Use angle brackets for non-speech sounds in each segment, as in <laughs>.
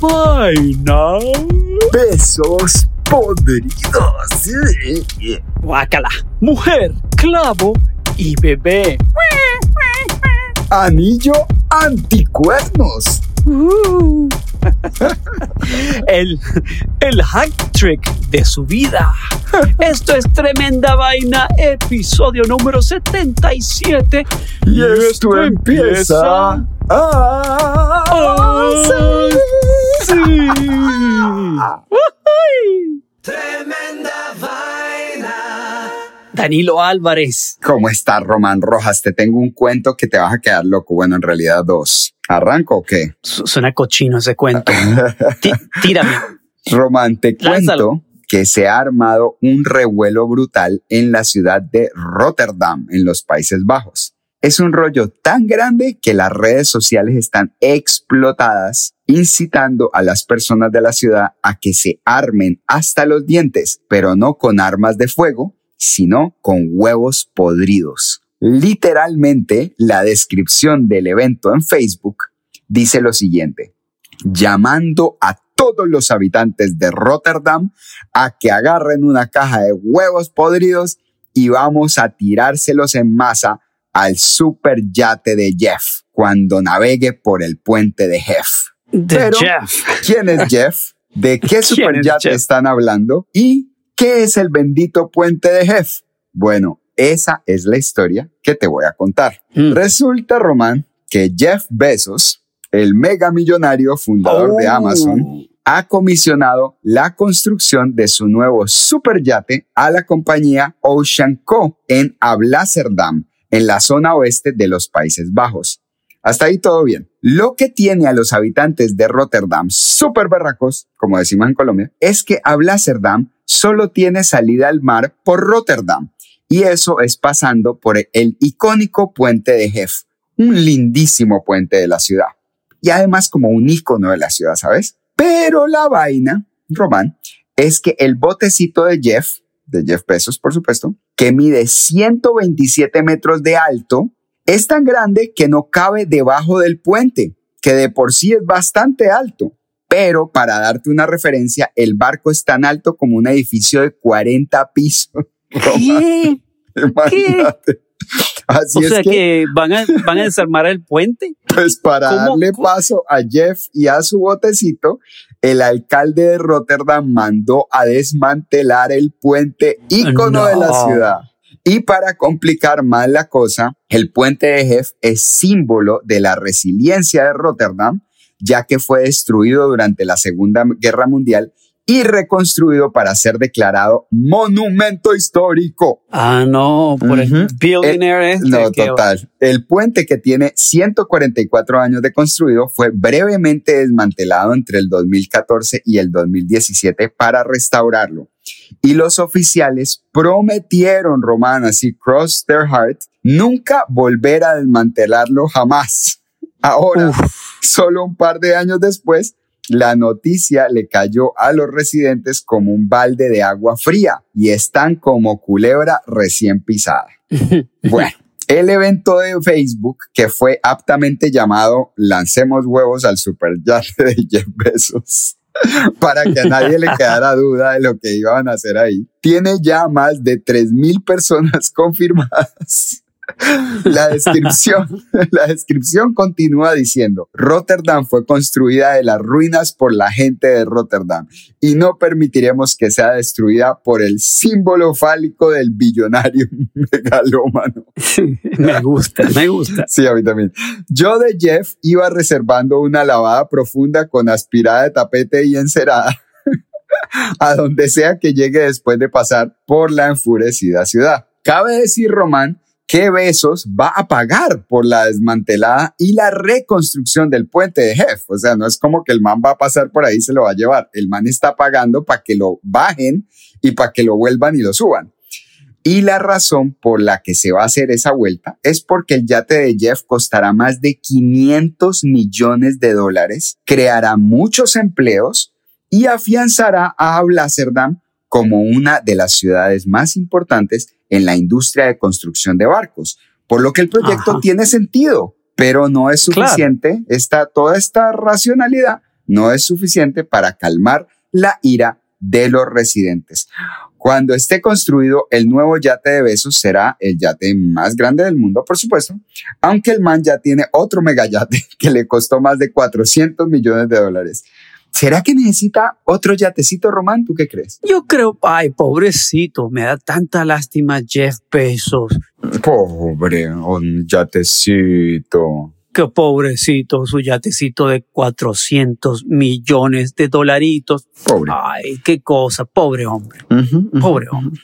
Vaina. Besos podridos. Guácala. Mujer, clavo y bebé. Anillo anticuernos. Uh. El, el hack trick de su vida. Esto es Tremenda Vaina, episodio número 77. Y, esto, empieza. Ah, sí. <laughs> Tremenda vaina. Danilo Álvarez. ¿Cómo estás, Román Rojas? Te tengo un cuento que te vas a quedar loco. Bueno, en realidad dos. ¿Arranco o qué? Su- Suena cochino ese cuento. <laughs> Tí- tírame. Román, te Lánzalo. cuento que se ha armado un revuelo brutal en la ciudad de Rotterdam, en los Países Bajos. Es un rollo tan grande que las redes sociales están explotadas, incitando a las personas de la ciudad a que se armen hasta los dientes, pero no con armas de fuego, sino con huevos podridos. Literalmente, la descripción del evento en Facebook dice lo siguiente llamando a todos los habitantes de Rotterdam a que agarren una caja de huevos podridos y vamos a tirárselos en masa al super yate de Jeff cuando navegue por el puente de Jeff. De Pero- Jeff. ¿Quién es Jeff? ¿De qué <laughs> super es yate Jeff? están hablando? ¿Y qué es el bendito puente de Jeff? Bueno, esa es la historia que te voy a contar. Mm. Resulta, Román, que Jeff Bezos, el mega millonario fundador de Oh. Amazon, ha comisionado la construcción de su nuevo superyate a la compañía Ocean Co. en Ablazerdam, en la zona oeste de los Países Bajos. Hasta ahí todo bien. Lo que tiene a los habitantes de Rotterdam súper berracos, como decimos en Colombia, es que Ablazerdam solo tiene salida al mar por Rotterdam. Y eso es pasando por el icónico puente de Jeff, un lindísimo puente de la ciudad. Y además como un icono de la ciudad, ¿sabes? Pero la vaina, Román, es que el botecito de Jeff, de Jeff Bezos, por supuesto, que mide 127 metros de alto, es tan grande que no cabe debajo del puente, que de por sí es bastante alto. Pero para darte una referencia, el barco es tan alto como un edificio de 40 pisos. <laughs> ¿Qué? Imagínate. Así O es sea que, que, van, a, van a desarmar el puente. pues para ¿Cómo? darle paso a Jeff y a su botecito, el alcalde de Rotterdam mandó a desmantelar el puente ícono de la ciudad. Y para complicar más la cosa, el puente de Jeff es símbolo de la resiliencia de Rotterdam, ya que fue destruido durante la Segunda Guerra Mundial y reconstruido para ser declarado monumento histórico. Ah, no, por el billionaire este No, total. El puente que tiene 144 años de construido fue brevemente desmantelado entre el 2014 y el 2017 para restaurarlo. Y los oficiales prometieron, Román, así cross their heart, nunca volver a desmantelarlo jamás. Ahora, solo un par de años después, la noticia le cayó a los residentes como un balde de agua fría y están como culebra recién pisada. <laughs> Bueno, el evento de Facebook, que fue aptamente llamado Lancemos huevos al superyate de Jeff Bezos, para que a nadie le quedara <laughs> duda de lo que iban a hacer ahí, tiene ya más de 3.000 personas <laughs> confirmadas. <laughs> La descripción, <laughs> la descripción continúa diciendo, Rotterdam fue construida de las ruinas por la gente de Rotterdam y no permitiremos que sea destruida por el símbolo fálico del billonario <laughs> megalómano. me gusta, me gusta. Sí, a mí también. Yo de Jeff iba reservando una lavada profunda con aspirada de tapete y encerada a donde sea que llegue después de pasar por la enfurecida ciudad. Cabe decir, Román, que Besos va a pagar por la desmantelada y la reconstrucción del puente de Jeff. O sea, no es como que el man va a pasar por ahí y se lo va a llevar. El man está pagando para que lo bajen y para que lo vuelvan y lo suban. Y la razón por la que se va a hacer esa vuelta es porque el yate de Jeff costará más de 500 millones de dólares, creará muchos empleos y afianzará a Amsterdam como una de las ciudades más importantes en la industria de construcción de barcos, por lo que el proyecto Ajá. tiene sentido, pero no es Claro. suficiente. Esta, toda esta racionalidad no es suficiente para calmar la ira de los residentes. Cuando esté construido, el nuevo yate de Besos será el yate más grande del mundo, por supuesto, aunque el man ya tiene otro megayate <laughs> que le costó más de 400 millones de dólares. ¿Será que necesita otro yatecito, Román? ¿Tú qué crees? Yo creo, ay, pobrecito, me da tanta lástima Jeff Bezos. Pobre, un yatecito. Qué pobrecito, su yatecito de 400 millones de dolaritos. Pobre. Ay, qué cosa, pobre hombre, pobre hombre.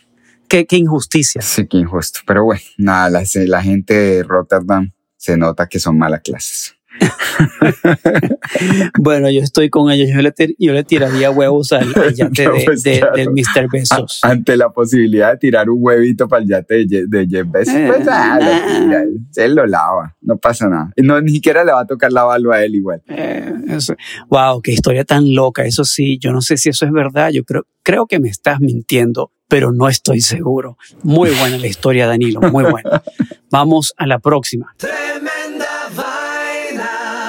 Qué, qué injusticia. Sí, qué injusto. Pero bueno, nada, la, la gente de Rotterdam se nota que son malas clases. <laughs> Bueno, yo estoy con ellos. Yo le, tir- yo le tiraría huevos al, al <laughs> yate No, de, pues, de- claro. del Mr. Besos. A- ante la posibilidad de tirar un huevito para el yate de, Je- de Jeff Bezos, pues ah, lo tira, él lo lava, no pasa nada. No, ni siquiera le va a tocar lavarlo a él igual. Eh, eso- wow, qué historia tan loca. Eso sí, yo no sé si eso es verdad. Yo creo, creo que me estás mintiendo, pero no estoy seguro. Muy buena la historia, Danilo, muy buena. <laughs> Vamos a la próxima.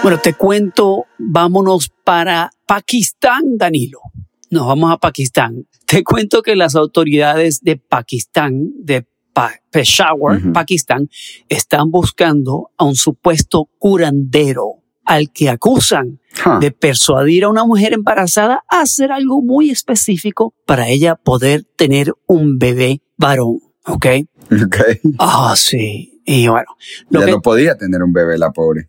Bueno, te cuento, vámonos para Pakistán, Danilo. Nos vamos a Pakistán. Te cuento que las autoridades de Pakistán, de Pa- Peshawar. Pakistán, están buscando a un supuesto curandero al que acusan de persuadir a una mujer embarazada a hacer algo muy específico para ella poder tener un bebé varón. ¿Ok? ok. Ah, sí. Y bueno, lo ya que no podía tener un bebé, la pobre.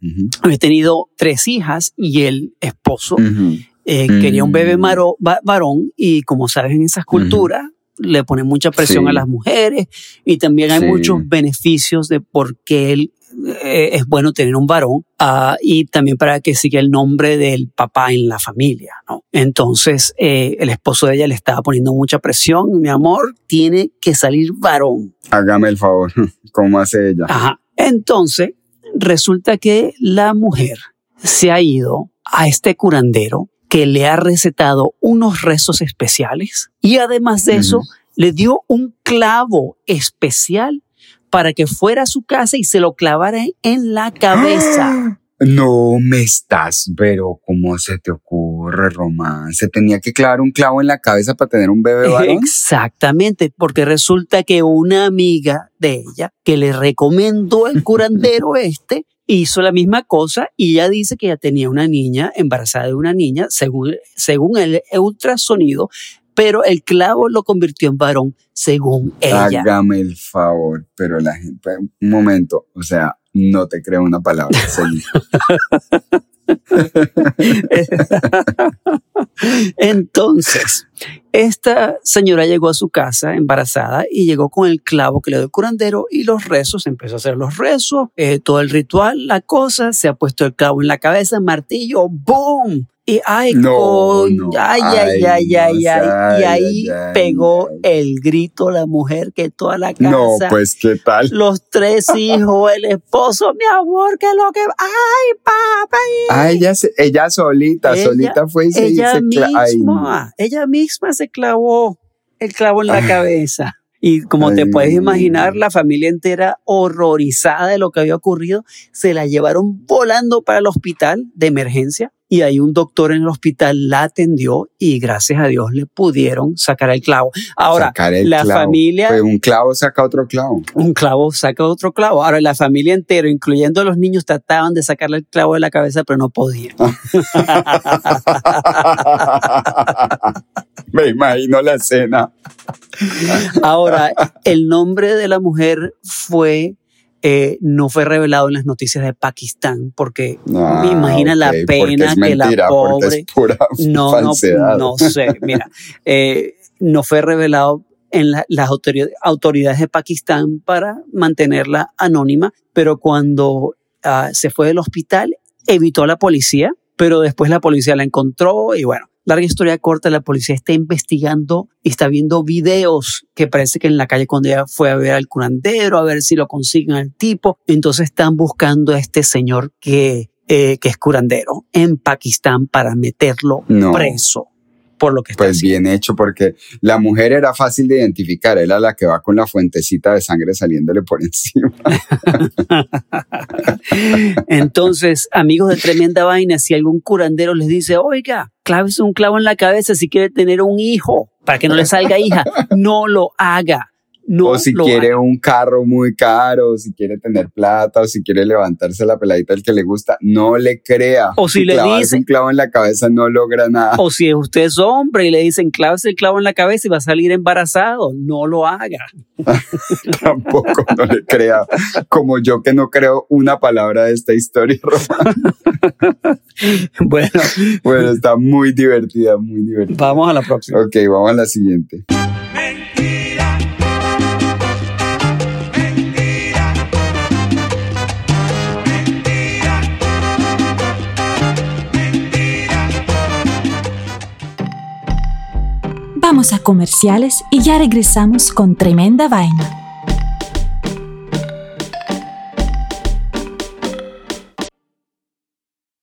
He tenido tres hijas y el esposo eh, Mm. quería un bebé maro- va- varón y como sabes en esas culturas le ponen mucha presión Sí. a las mujeres y también hay Sí. muchos beneficios de por qué él, eh, es bueno tener un varón ah, y también para que siga el nombre del papá en la familia. ¿no? Entonces eh, el esposo de ella le estaba poniendo mucha presión, mi amor, tiene que salir varón. Hágame el favor, <laughs> ¿cómo hace ella? Ajá. Entonces, resulta que la mujer se ha ido a este curandero que le ha recetado unos rezos especiales y además de eso le dio un clavo especial para que fuera a su casa y se lo clavara en la cabeza. No me estás, pero ¿cómo se te ocurre, Román? ¿Se tenía que clavar un clavo en la cabeza para tener un bebé varón? Exactamente, porque resulta que una amiga de ella que le recomendó el curandero <laughs> este hizo la misma cosa y ella dice que ya tenía una niña, embarazada de una niña, según, según el ultrasonido, pero el clavo lo convirtió en varón, según ella. Hágame el favor, pero la gente, un momento, o sea, no te creo una palabra. <laughs> <laughs> Entonces, esta señora llegó a su casa embarazada y llegó con el clavo que le dio el curandero y los rezos, empezó a hacer los rezos, eh, todo el ritual, la cosa, se ha puesto el clavo en la cabeza, martillo, ¡boom! Y ay, No, coño, no, ay, ay, ay, ay, ay, ay. Y ay, ahí ay, pegó ay. el grito la mujer que toda la casa. No, pues, ¿qué tal? Los tres <laughs> hijos, el esposo, mi amor, que lo que. ¡Ay, papá! Ah, ella, ella solita, Ella- solita fue y se ella se ay, misma, ella misma se clavó el clavo en la Ay. cabeza. Y como te Ay, puedes imaginar, la familia entera horrorizada de lo que había ocurrido, se la llevaron volando para el hospital de emergencia y ahí un doctor en el hospital la atendió y gracias a Dios le pudieron sacar el clavo. Ahora, el la clavo. familia, Pues un clavo saca otro clavo. un clavo saca otro clavo. Ahora, la familia entera, incluyendo los niños, trataban de sacarle el clavo de la cabeza, pero no podían. <laughs> Me imagino la escena. Ahora, el nombre de la mujer fue, eh, no fue revelado en las noticias de Pakistán, porque Ah, me imagina la pena es que la pobre. es pura No, no, falsedad. no sé. Mira, eh, no fue revelado en la- las autoridad- autoridades de Pakistán para mantenerla anónima, pero cuando ah, se fue del hospital evitó a la policía, pero después la policía la encontró y bueno, larga historia corta, la policía está investigando y está viendo videos que parece que en la calle cuando ella fue a ver al curandero, a ver si lo consiguen al tipo, entonces están buscando a este señor que, eh, que es curandero en Pakistán para meterlo No. preso por lo que está Pues haciendo. bien hecho, porque la mujer era fácil de identificar, era la que va con la fuentecita de sangre saliéndole por <laughs> encima. Entonces, amigos de tremenda vaina, si algún curandero les dice, oiga, clávese un clavo en la cabeza si quiere tener un hijo, para que no le salga hija, no lo haga. No o si quiere haga. un carro muy caro, o si quiere tener plata, o si quiere levantarse la peladita del que le gusta, no le crea. O si le Clavarse dice- un clavo en la cabeza no logra nada. O si usted es hombre y le dicen, clávese el clavo en la cabeza y va a salir embarazado, no lo haga. <laughs> Tampoco no le crea. Como yo que no creo una palabra de esta historia, Román. <laughs> Bueno, Bueno, está muy divertida, muy divertida. vamos a la próxima. Ok, vamos a la siguiente. Mentira. Vamos a comerciales y ya regresamos con tremenda vaina.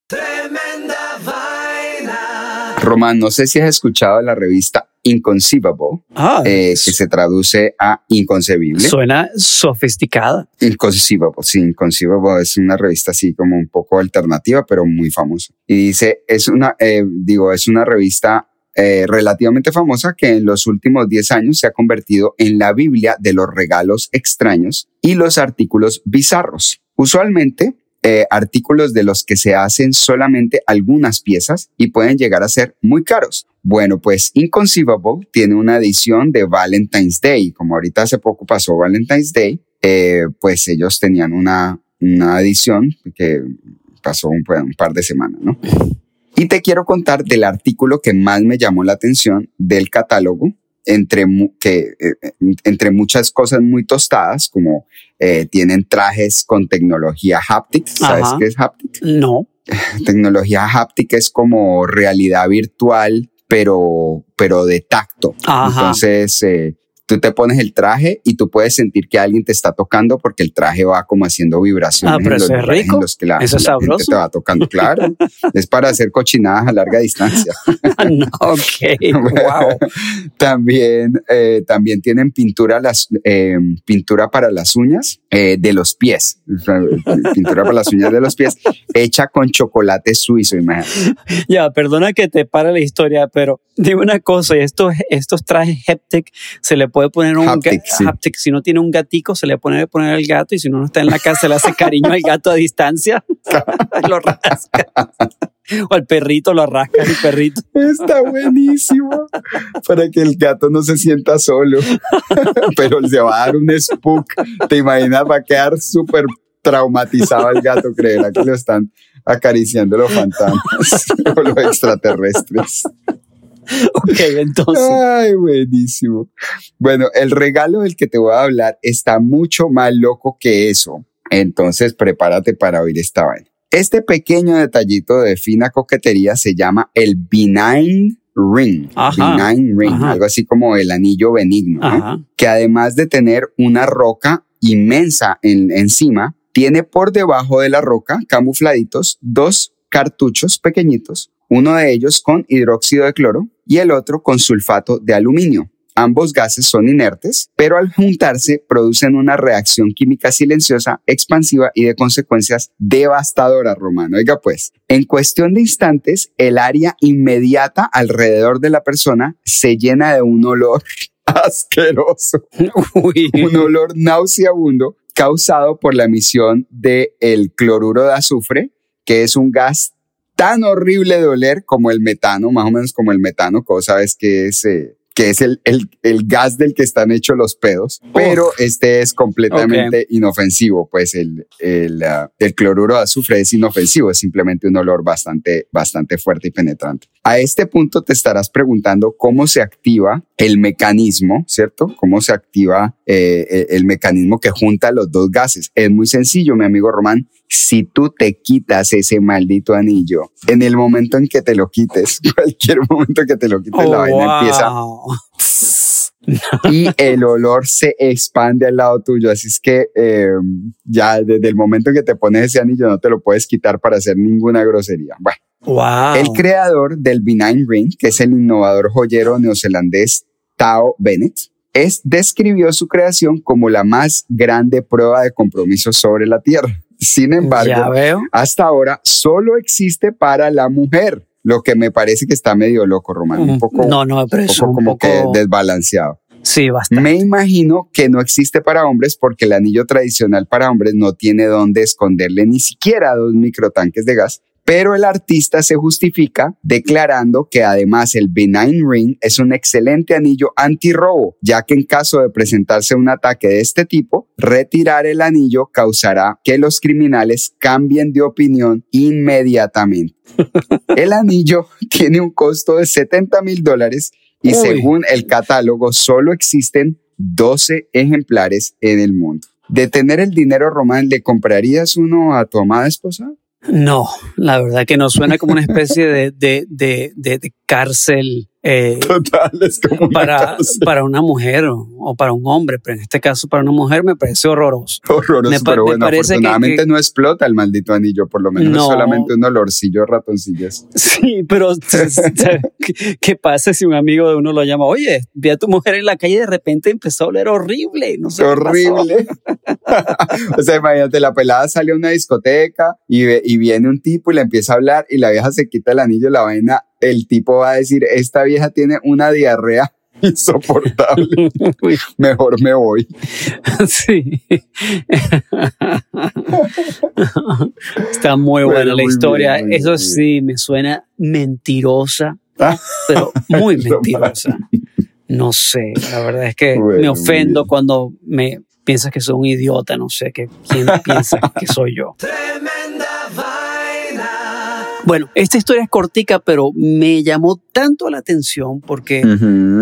Tremenda vaina. Román, no sé si has escuchado la revista Inconceivable, Ah, eh, que se traduce a inconcebible. suena sofisticada. Inconceivable, sí, Inconceivable es una revista así como un poco alternativa, pero muy famosa. Y dice, es una, eh, digo, es una revista eh, relativamente famosa que en los últimos 10 años se ha convertido en la Biblia de los regalos extraños y los artículos bizarros. Usualmente, eh, artículos de los que se hacen solamente algunas piezas y pueden llegar a ser muy caros. Bueno, pues Inconceivable tiene una edición de Valentine's Day. Como ahorita hace poco pasó Valentine's Day, eh, pues ellos tenían una, una edición que pasó un, pues, un par de semanas, ¿no? Y te quiero contar del artículo que más me llamó la atención del catálogo, entre, que, eh, eh, entre muchas cosas muy tostadas, como eh, tienen trajes con tecnología haptic. ¿Sabes Ajá. qué es haptic? No. <laughs> Tecnología haptic es como realidad virtual, pero, pero de tacto. Ajá. Entonces, eh, tú te pones el traje y tú puedes sentir que alguien te está tocando porque el traje va como haciendo vibraciones Ah, pero en los eso es lugares en rico. los que la, Eso es la gente sabroso. te va tocando. Claro, <laughs> es para hacer cochinadas a larga distancia. no, ok. <laughs> wow. También, eh, también tienen pintura, las, eh, pintura para las uñas eh, de los pies. Pintura para las uñas de los pies hecha con chocolate suizo, imagínate. Ya, perdona que te para la historia, pero dime una cosa, estos, estos trajes Haptic se le puede poner un Haptic, ga- sí. haptic. Si no tiene un gatico, se le puede poner al gato y si uno no está en la casa, le hace cariño al gato a distancia, <laughs> lo rasca. O al perrito lo rasca el perrito. Está buenísimo para que el gato no se sienta solo, <laughs> pero se va a dar un spook. Te imaginas, va a quedar súper traumatizado el gato, creerá que lo están acariciando los fantasmas <laughs> o los extraterrestres. <laughs> Ok, entonces. Ay, buenísimo. Bueno, el regalo del que te voy a hablar está mucho más loco que eso. Entonces, prepárate para oír esta vaina. Este pequeño detallito de fina coquetería se llama el benign ring. Ajá, benign ring, ajá. algo así como el anillo benigno, ¿no? Que además de tener una roca inmensa en- encima, tiene por debajo de la roca, camufladitos, dos cartuchos pequeñitos, uno de ellos con hidróxido de cloro y el otro con sulfato de aluminio. Ambos gases son inertes, pero al juntarse producen una reacción química silenciosa, expansiva y de consecuencias devastadoras, Romano. Oiga pues, en cuestión de instantes, el área inmediata alrededor de la persona se llena de un olor <laughs> asqueroso, Uy. un olor nauseabundo causado por la emisión del el cloruro de azufre, que es un gas tan horrible de oler como el metano, más o menos como el metano, que vos sabes que es, eh, que es el, el, el gas del que están hechos los pedos, pero este es completamente inofensivo, pues el, el, ah, el cloruro de azufre es inofensivo, es simplemente un olor bastante, bastante fuerte y penetrante. A este punto te estarás preguntando cómo se activa el mecanismo, ¿cierto? ¿Cómo se activa eh, eh, el mecanismo que junta los dos gases? Es muy sencillo, mi amigo Román. Si tú te quitas ese maldito anillo, en el momento en que te lo quites, <laughs> cualquier momento que te lo quites, la Oh, vaina empieza wow. <laughs> y el olor se expande al lado tuyo. Así es que eh, ya desde el momento en que te pones ese anillo no te lo puedes quitar para hacer ninguna grosería. Bueno, Wow. el creador del Benign Ring, que es el innovador joyero neozelandés Tao Bennett, es, describió su creación como la más grande prueba de compromiso sobre la Tierra. Sin embargo, hasta ahora solo existe para la mujer, lo que me parece que está medio loco, Román, un poco, no, no, pero un es poco un como poco. que desbalanceado. Sí, bastante. Me imagino que no existe para hombres porque el anillo tradicional para hombres no tiene dónde esconderle ni siquiera dos microtanques de gas. Pero el artista se justifica declarando que además el Benign Ring es un excelente anillo antirrobo, ya que en caso de presentarse un ataque de este tipo, retirar el anillo causará que los criminales cambien de opinión inmediatamente. <laughs> El anillo tiene un costo de 70 mil dólares y Uy. según el catálogo solo existen 12 ejemplares en el mundo. De tener el dinero, Román, ¿le comprarías uno a tu amada esposa? No, la verdad que no suena como una especie de, de, de, de- de cárcel eh, Total, es como para, una mujer o, o para un hombre, pero en este caso para una mujer me parece horroroso. horroroso, me pero me bueno, que- afortunadamente que- no explota el maldito anillo, por lo menos es No. solamente un olorcillo de ratoncillas. Sí, pero <laughs> ¿qué, qué pasa si un amigo de uno lo llama? Oye, vi a tu mujer en la calle y de repente empezó a oler horrible. No sé qué pasó". horrible. <laughs> o sea, imagínate, la pelada sale a una discoteca y, ve- y viene un tipo y le empieza a hablar y la vieja se quita el anillo, la vaina, el tipo va a decir, esta vieja tiene una diarrea <laughs> insoportable, mejor me voy. <laughs> sí. Está muy buena Bueno, la muy historia. bien, Eso bien. sí, me suena mentirosa, Ah. pero muy <laughs> mentirosa. No sé, la verdad es que Bueno, me ofendo cuando me piensas que soy un idiota, no sé, que quién piensa que soy yo. Tremenda vaina. Bueno, esta historia es cortica, pero me llamó tanto la atención porque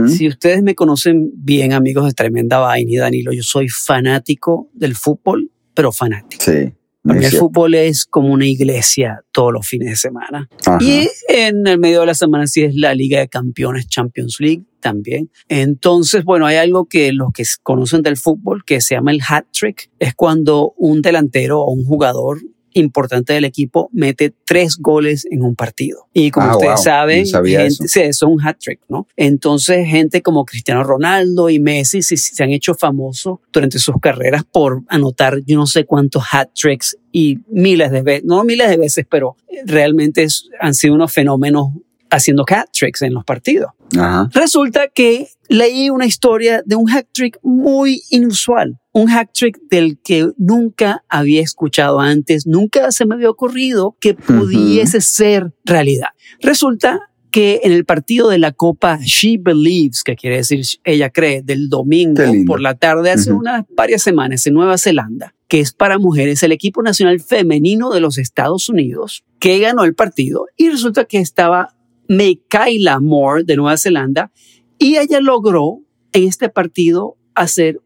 si ustedes me conocen bien, amigos de Tremenda Vaina y Danilo, yo soy fanático del fútbol, pero fanático. Sí. A mí el fútbol es como una iglesia todos los fines de semana. Ajá. Y en el medio de la semana sí es la Liga de Campeones Champions League también. Entonces, bueno, hay algo que los que conocen del fútbol que se llama el hat trick. Es cuando un delantero o un jugador importante del equipo mete tres goles en un partido. Y como Ah, ustedes wow, saben, gente- sí, eso es un hat trick, ¿no? Entonces, gente como Cristiano Ronaldo y Messi sí- sí se han hecho famosos durante sus carreras por anotar yo no sé cuántos hat tricks y miles de veces, no miles de veces, pero realmente es- han sido unos fenómenos haciendo hat tricks en los partidos. Ajá. Resulta que leí una historia de un hat trick muy inusual, un hat trick del que nunca había escuchado antes, nunca se me había ocurrido que pudiese ser realidad. Resulta que en el partido de la Copa She Believes, que quiere decir ella cree, del domingo por la tarde hace unas varias semanas en Nueva Zelanda, que es para mujeres el equipo nacional femenino de los Estados Unidos, que ganó el partido y resulta que estaba Michaela Moore de Nueva Zelanda y ella logró en este partido hacer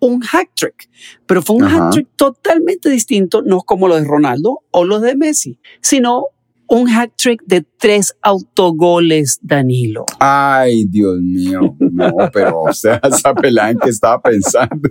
un hat trick, pero fue un Ajá. hat trick totalmente distinto, no como los de Ronaldo o los de Messi, sino un hat trick de tres autogoles, Danilo. Ay, Dios mío. No, pero, o sea, <laughs> esa pelada en que estaba pensando.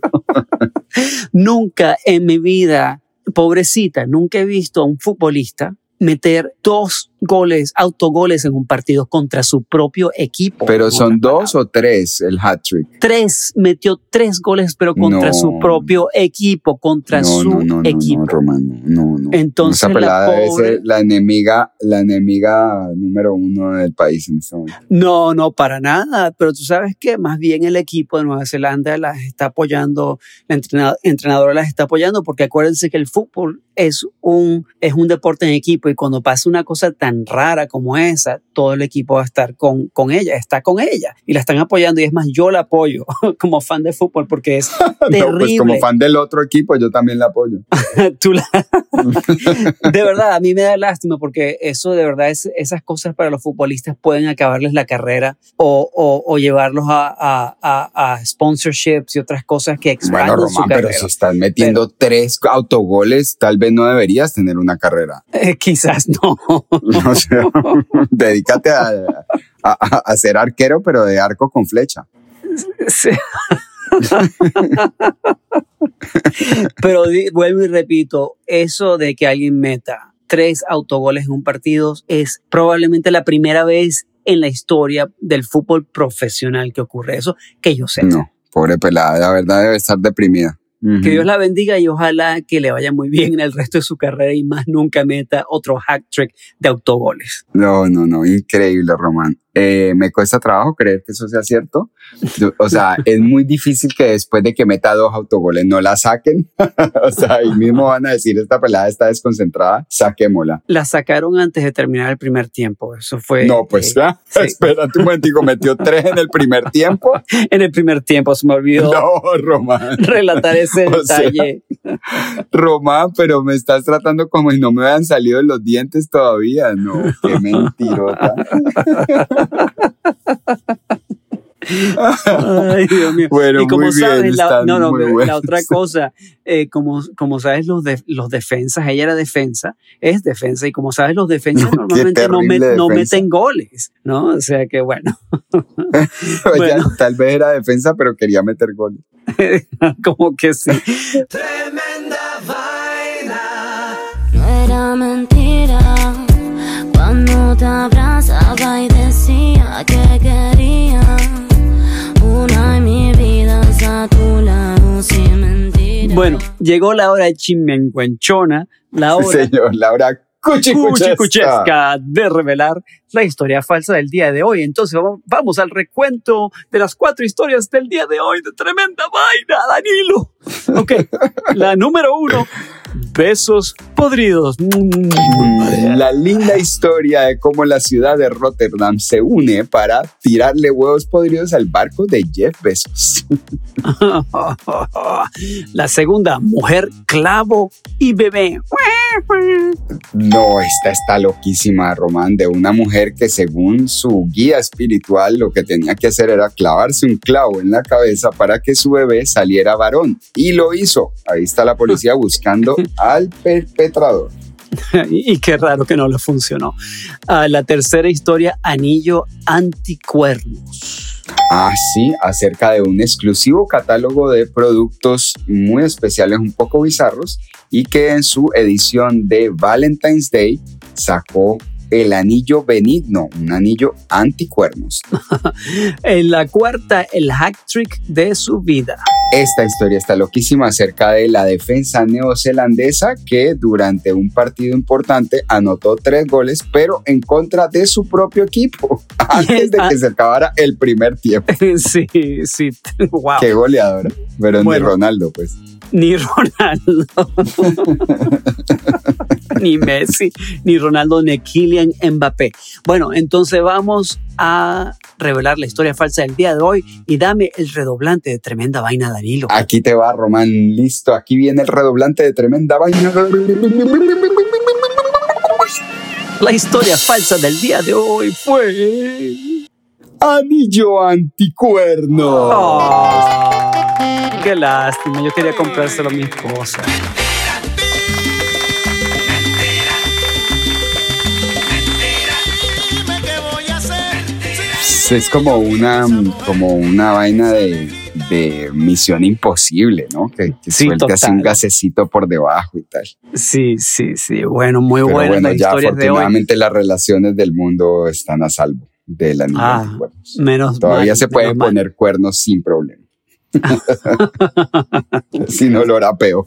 <laughs> Nunca en mi vida, pobrecita, nunca he visto a un futbolista meter dos goles, autogoles en un partido contra su propio equipo. Pero son dos o tres el hat trick. tres, metió tres goles, pero contra No. su propio equipo, contra no, su no, equipo. no, no, no. Entonces, Esa la pelada debe pobre- ser la enemiga, la enemiga número uno del país en este momento. No, no, para nada. Pero tú sabes que más bien el equipo de Nueva Zelanda las está apoyando, la entrenadora, entrenadora las está apoyando, porque acuérdense que el fútbol es un, es un deporte en equipo y cuando pasa una cosa tan tan rara como esa, todo el equipo va a estar con, con ella, está con ella y la están apoyando y es más, yo la apoyo <laughs> como fan de fútbol porque es terrible. <laughs> No, pues como fan del otro equipo, yo también la apoyo. <laughs> Tú la- de verdad, a mí me da lástima porque eso de verdad es esas cosas para los futbolistas pueden acabarles la carrera o, o, o llevarlos a, a, a, a sponsorships y otras cosas que expandan Bueno, su Román, pero carrera. si estás metiendo tres autogoles, tal vez no deberías tener una carrera. Eh, quizás no. <laughs> O sea, <laughs> dedícate a, a- a ser arquero, pero de arco con flecha. Sí. <laughs> Pero vuelvo y repito, eso de que alguien meta tres autogoles en un partido es probablemente la primera vez en la historia del fútbol profesional que ocurre eso, que yo sé. No, pobre pelada, la verdad debe estar deprimida. Que Dios la bendiga y ojalá que le vaya muy bien en el resto de su carrera y más nunca meta otro hack trick de autogoles. No, no, no, increíble, Román. Eh, me cuesta trabajo creer que eso sea cierto. O sea, <laughs> es muy difícil que después de que meta dos autogoles no la saquen. <laughs> o sea, ahí mismo van a decir, esta pelada está desconcentrada, saquémosla. La sacaron antes de terminar el primer tiempo. Eso fue. No, pues eh, <laughs> ya, sí. espérate un momentico, metió tres en el primer tiempo. en el primer tiempo se me olvidó No, Román. relatar ese <laughs> O sea, detalle. Román, pero me estás tratando como si no me habían salido los dientes todavía. No, qué <laughs> mentirota. <laughs> Ay, Dios mío. Bueno, y como muy bien, sabes, la, están no, no, muy la otra <laughs> cosa, eh, como, como sabes, los, de- los defensas, ella era defensa, es defensa, y como sabes, los defensas <laughs> No, normalmente no, terrible met- no defensa. meten goles, ¿no? O sea que bueno, Bueno. Tal vez era defensa, pero quería meter goles. como que sí. Tremenda vaina. No era mentira cuando te abrazaba y decía que quería Bueno, llegó la hora de chimenguenchona, la hora Señor Laura cuchicuchesca Cuchicuchesca. de revelar la historia falsa del día de hoy. Entonces vamos al recuento de las cuatro historias del día de hoy de tremenda vaina, Danilo. Ok, la número uno, besos podridos. Mm. La linda historia de cómo la ciudad de Rotterdam se une para tirarle huevos podridos al barco de Jeff Bezos. <laughs> La segunda, mujer, clavo y bebé. No, esta está loquísima, Román, de una mujer que según su guía espiritual lo que tenía que hacer era clavarse un clavo en la cabeza para que su bebé saliera varón. Y lo hizo. Ahí está la policía <laughs> buscando al perpetrador. <laughs> y qué raro que no le funcionó. Ah, la tercera historia, anillo anticuernos. Ah, sí, acerca de un exclusivo catálogo de productos muy especiales, un poco bizarros, y que en su edición de Valentine's Day sacó el anillo benigno, un anillo anticuernos. <laughs> En la cuarta, el hack trick de su vida. Esta historia está loquísima acerca de la defensa neozelandesa que durante un partido importante anotó tres goles, pero en contra de su propio equipo, <laughs> antes de que se acabara el primer tiempo. <laughs> sí, sí, wow. Qué goleadora. Pero Bueno. ni Ronaldo, pues. Ni Ronaldo, ni Messi, ni Ronaldo, ni Kylian Mbappé. Bueno, entonces vamos a revelar la historia falsa del día de hoy y dame el redoblante de tremenda vaina, Danilo. Aquí te va, Román. Listo, aquí viene el redoblante de tremenda vaina. La historia falsa del día de hoy fue... Anillo anticuerno. Oh, qué lástima, yo quería comprárselo a mi esposa. Es como una, como una vaina de, de misión imposible, ¿no? Que, que Sí, suelte así un gasecito por debajo y tal. Sí, sí, sí. Bueno, muy Pero buenas bueno, las ya historias de hoy. afortunadamente las relaciones del mundo están a salvo del anillo Ah, anticuernos. Menos Todavía mal, se pueden mal. poner cuernos sin problema. <laughs> sin olor a peo.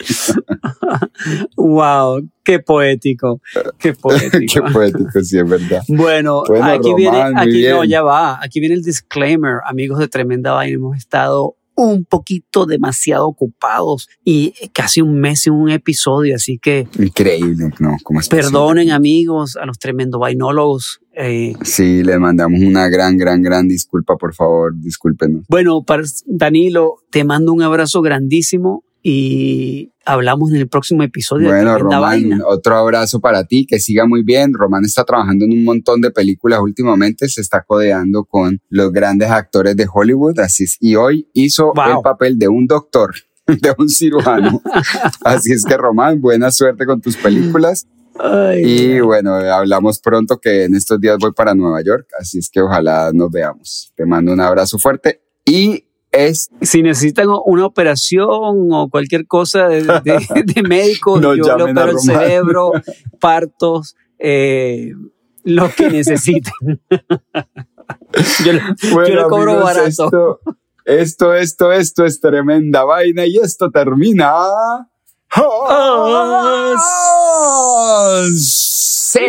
Wow, qué poético, qué <laughs> poético. Qué poético, sí, es verdad. Bueno, Bueno, aquí Román, viene, aquí no, ya va, aquí viene el disclaimer, amigos de Tremenda Vaina, hemos estado un poquito demasiado ocupados y casi un mes en un episodio, así que Increíble, ¿no? ¿Cómo es perdonen amigos a los tremendo vainólogos. eh? Sí, le mandamos una gran, gran, gran disculpa, por favor, discúlpenos. bueno, para Danilo, te mando un abrazo grandísimo y hablamos en el próximo episodio. de Bueno, Tremenda Román, Vaina. otro abrazo para ti, que siga muy bien. Román está trabajando en un montón de películas últimamente, se está codeando con los grandes actores de Hollywood, así es, y hoy hizo Wow. el papel de un doctor, <laughs> de un cirujano. <laughs> así es que Román, buena suerte con tus películas. Ay, Y bueno, hablamos pronto que en estos días voy para Nueva York, así es que ojalá nos veamos. Te mando un abrazo fuerte y es si necesitan una operación o cualquier cosa de, de- de <laughs> médico, No yo le opero el cerebro, partos, eh, lo que <laughs> necesiten. <laughs> yo, le- yo le cobro amigos, barato. Esto, esto, esto, esto es tremenda vaina y esto termina. Sí.